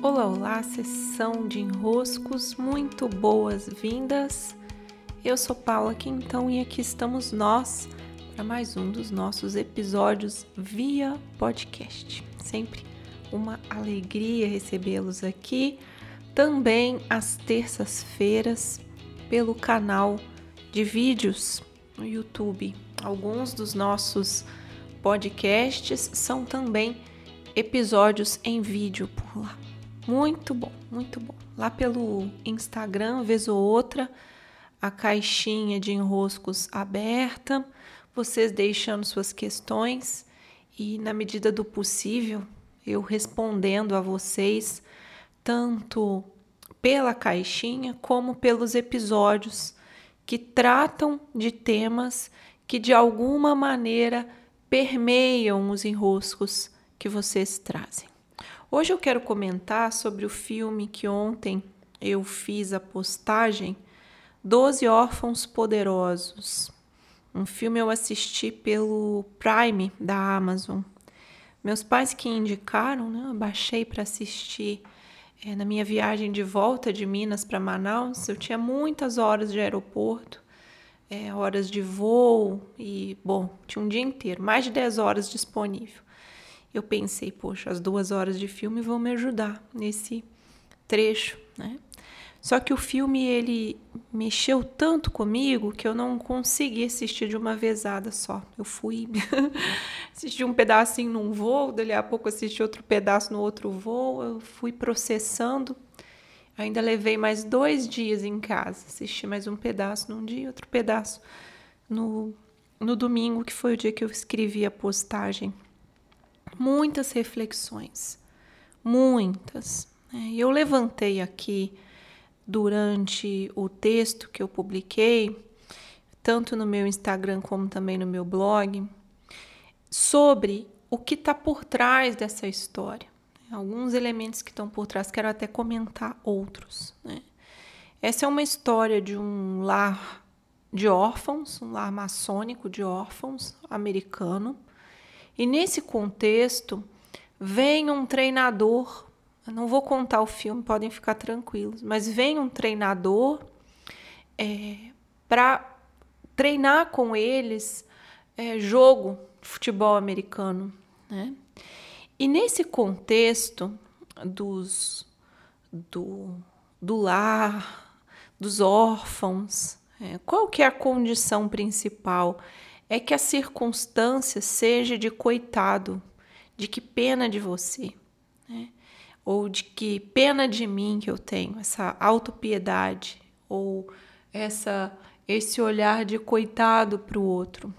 Olá, olá, sessão de enroscos, muito boas-vindas. Eu sou Paula Quintão e aqui estamos nós para mais um dos nossos episódios via podcast. Sempre uma alegria recebê-los aqui, também às terças-feiras, pelo canal de vídeos no YouTube. Alguns dos nossos podcasts são também episódios em vídeo por lá. Muito bom, muito bom. Lá pelo Instagram, vez ou outra, a caixinha de enroscos aberta, vocês deixando suas questões e, na medida do possível, eu respondendo a vocês, tanto pela caixinha como pelos episódios que tratam de temas que de alguma maneira permeiam os enroscos que vocês trazem. Hoje eu quero comentar sobre o filme que ontem eu fiz a postagem Doze Órfãos Poderosos. Um filme eu assisti pelo Prime da Amazon. Meus pais que indicaram, né? Eu baixei para assistir é, na minha viagem de volta de Minas para Manaus. Eu tinha muitas horas de aeroporto, é, horas de voo e, bom, tinha um dia inteiro, mais de 10 horas disponível eu pensei, poxa, as duas horas de filme vão me ajudar nesse trecho, né? Só que o filme ele mexeu tanto comigo que eu não consegui assistir de uma vezada só. Eu fui assistir um pedacinho num voo, dali a pouco assisti outro pedaço no outro voo. Eu fui processando. Ainda levei mais dois dias em casa. Assisti mais um pedaço num dia, outro pedaço no, no domingo, que foi o dia que eu escrevi a postagem muitas reflexões, muitas. Né? Eu levantei aqui durante o texto que eu publiquei, tanto no meu Instagram como também no meu blog, sobre o que está por trás dessa história. Alguns elementos que estão por trás, quero até comentar outros. Né? Essa é uma história de um lar de órfãos, um lar maçônico de órfãos americano, e nesse contexto, vem um treinador. Não vou contar o filme, podem ficar tranquilos, mas vem um treinador é, para treinar com eles é, jogo de futebol americano. Né? E nesse contexto dos, do, do lar, dos órfãos, é, qual que é a condição principal? É que a circunstância seja de coitado, de que pena de você, né? ou de que pena de mim que eu tenho, essa autopiedade, ou essa esse olhar de coitado para o outro.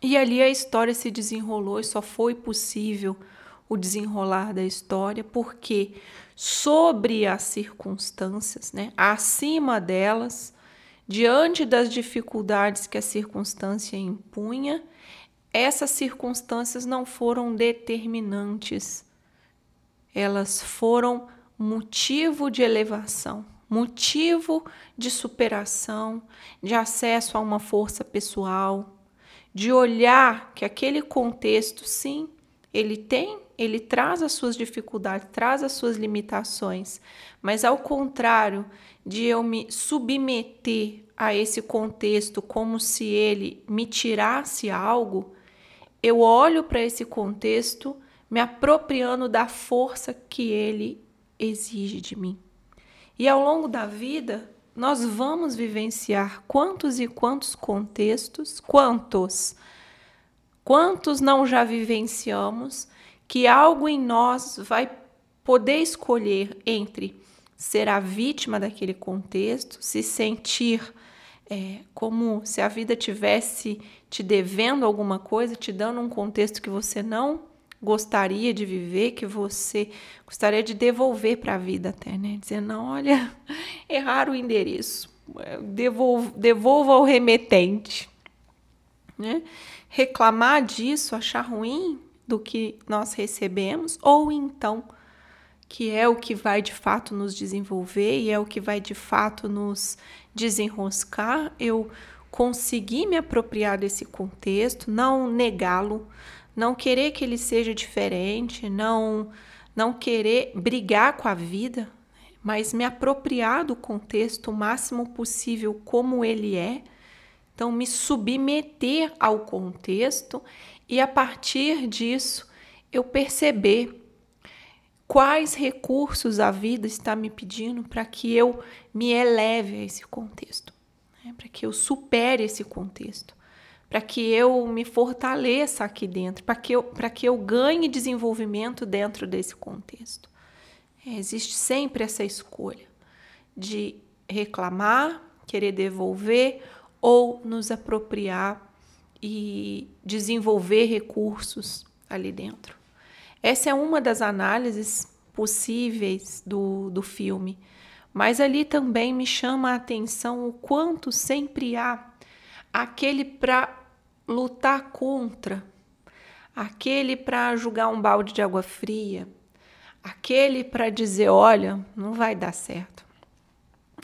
E ali a história se desenrolou e só foi possível o desenrolar da história porque sobre as circunstâncias, né, acima delas, Diante das dificuldades que a circunstância impunha, essas circunstâncias não foram determinantes, elas foram motivo de elevação, motivo de superação, de acesso a uma força pessoal, de olhar que aquele contexto, sim, ele tem, ele traz as suas dificuldades, traz as suas limitações, mas ao contrário de eu me submeter a esse contexto como se ele me tirasse algo, eu olho para esse contexto me apropriando da força que ele exige de mim. E ao longo da vida, nós vamos vivenciar quantos e quantos contextos, quantos, quantos não já vivenciamos, que algo em nós vai poder escolher entre ser a vítima daquele contexto, se sentir é, como se a vida tivesse te devendo alguma coisa, te dando um contexto que você não gostaria de viver, que você gostaria de devolver para a vida até, né? Dizer, não, olha, errar o endereço, devolva, devolva ao remetente, né? Reclamar disso, achar ruim do que nós recebemos, ou então que é o que vai de fato nos desenvolver e é o que vai de fato nos desenroscar, eu conseguir me apropriar desse contexto, não negá-lo, não querer que ele seja diferente, não não querer brigar com a vida, mas me apropriar do contexto o máximo possível como ele é. Então, me submeter ao contexto e a partir disso eu perceber quais recursos a vida está me pedindo para que eu me eleve a esse contexto, né? para que eu supere esse contexto, para que eu me fortaleça aqui dentro, para que, eu, que eu ganhe desenvolvimento dentro desse contexto. É, existe sempre essa escolha de reclamar, querer devolver ou nos apropriar e desenvolver recursos ali dentro. Essa é uma das análises possíveis do, do filme, mas ali também me chama a atenção o quanto sempre há aquele para lutar contra, aquele para jogar um balde de água fria, aquele para dizer: olha, não vai dar certo.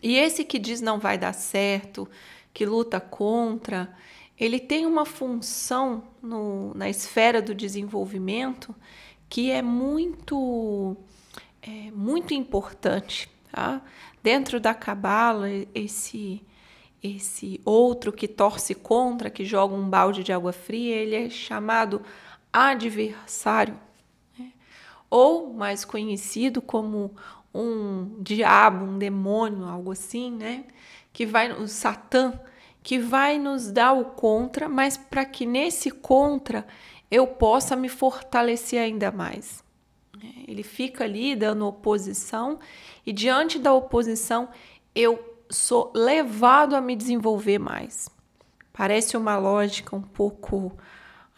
E esse que diz não vai dar certo, que luta contra, ele tem uma função no, na esfera do desenvolvimento que é muito, é, muito importante. Tá? Dentro da cabala, esse, esse outro que torce contra, que joga um balde de água fria, ele é chamado adversário, né? ou mais conhecido como um diabo, um demônio, algo assim, né? Que vai, o Satã, que vai nos dar o contra, mas para que nesse contra eu possa me fortalecer ainda mais. É, ele fica ali dando oposição e diante da oposição eu sou levado a me desenvolver mais. Parece uma lógica um pouco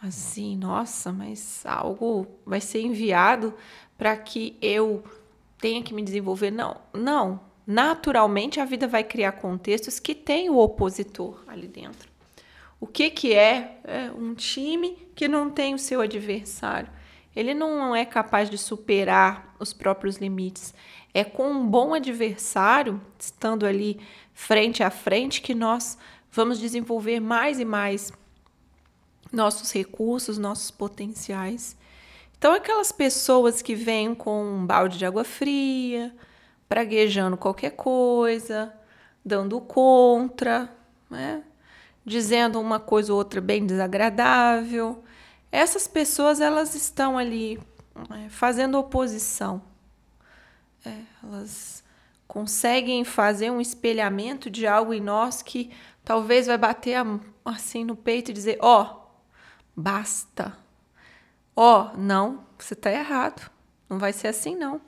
assim, nossa, mas algo vai ser enviado para que eu tenha que me desenvolver. Não, não. Naturalmente a vida vai criar contextos que tem o opositor ali dentro. O que, que é? é um time que não tem o seu adversário. Ele não é capaz de superar os próprios limites. É com um bom adversário, estando ali frente a frente, que nós vamos desenvolver mais e mais nossos recursos, nossos potenciais. Então, aquelas pessoas que vêm com um balde de água fria, praguejando qualquer coisa, dando contra, né? Dizendo uma coisa ou outra bem desagradável. Essas pessoas elas estão ali é, fazendo oposição. É, elas conseguem fazer um espelhamento de algo em nós que talvez vai bater assim no peito e dizer: ó, oh, basta. Ó, oh, não, você está errado. Não vai ser assim não.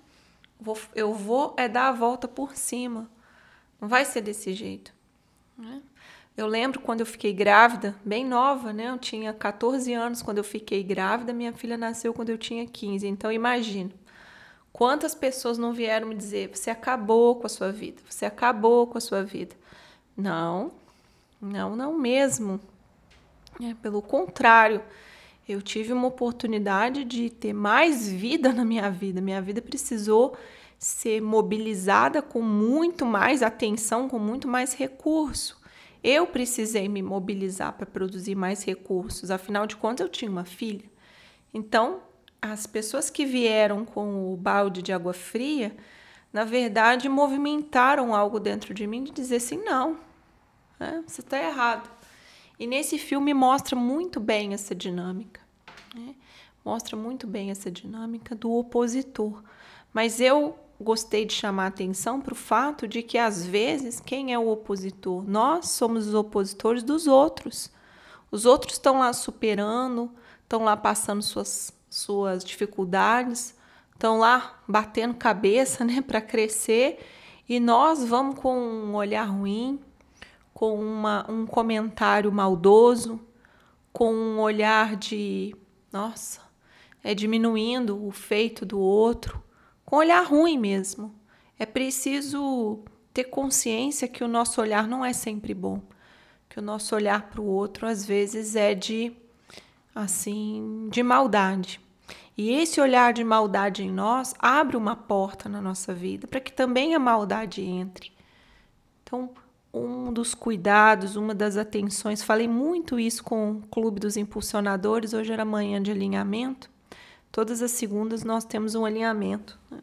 Eu vou é dar a volta por cima. Não vai ser desse jeito. Né? Eu lembro quando eu fiquei grávida, bem nova, né? Eu tinha 14 anos quando eu fiquei grávida, minha filha nasceu quando eu tinha 15. Então imagino quantas pessoas não vieram me dizer: "Você acabou com a sua vida. Você acabou com a sua vida". Não. Não, não mesmo. É, pelo contrário, eu tive uma oportunidade de ter mais vida na minha vida. Minha vida precisou ser mobilizada com muito mais atenção, com muito mais recurso. Eu precisei me mobilizar para produzir mais recursos, afinal de contas eu tinha uma filha. Então, as pessoas que vieram com o balde de água fria, na verdade, movimentaram algo dentro de mim de dizer assim: não, né? você está errado. E nesse filme mostra muito bem essa dinâmica. Né? Mostra muito bem essa dinâmica do opositor. Mas eu gostei de chamar atenção para o fato de que, às vezes, quem é o opositor? Nós somos os opositores dos outros. Os outros estão lá superando, estão lá passando suas, suas dificuldades, estão lá batendo cabeça né, para crescer, e nós vamos com um olhar ruim, com uma, um comentário maldoso, com um olhar de, nossa, é diminuindo o feito do outro com olhar ruim mesmo. É preciso ter consciência que o nosso olhar não é sempre bom, que o nosso olhar para o outro às vezes é de assim, de maldade. E esse olhar de maldade em nós abre uma porta na nossa vida para que também a maldade entre. Então, um dos cuidados, uma das atenções, falei muito isso com o Clube dos Impulsionadores, hoje era manhã de alinhamento, Todas as segundas nós temos um alinhamento. Né?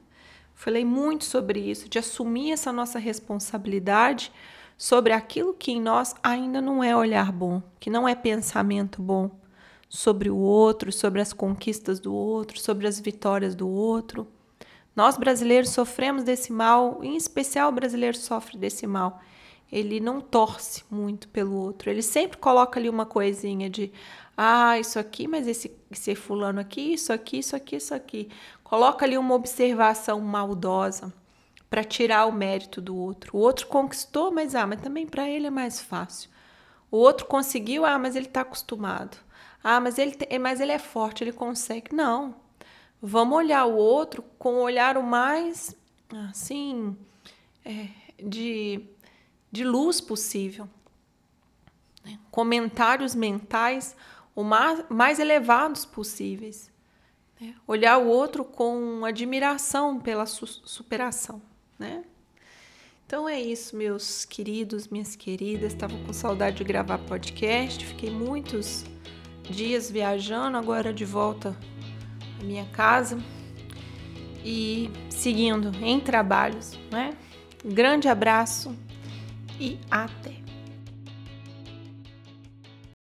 Falei muito sobre isso, de assumir essa nossa responsabilidade sobre aquilo que em nós ainda não é olhar bom, que não é pensamento bom sobre o outro, sobre as conquistas do outro, sobre as vitórias do outro. Nós brasileiros sofremos desse mal, em especial o brasileiro sofre desse mal. Ele não torce muito pelo outro, ele sempre coloca ali uma coisinha de ah, isso aqui, mas esse, fulano aqui, isso aqui, isso aqui, isso aqui. Coloca ali uma observação maldosa para tirar o mérito do outro. O outro conquistou, mas ah, mas também para ele é mais fácil. O outro conseguiu, ah, mas ele está acostumado. Ah, mas ele, mas ele é forte, ele consegue. Não. Vamos olhar o outro com o olhar o mais, assim, é, de, de luz possível. Né? Comentários mentais o mais, mais elevados possíveis. Né? Olhar o outro com admiração pela su superação. Né? Então é isso, meus queridos, minhas queridas. Estava com saudade de gravar podcast. Fiquei muitos dias viajando, agora de volta à minha casa e seguindo em trabalhos, né? grande abraço e até!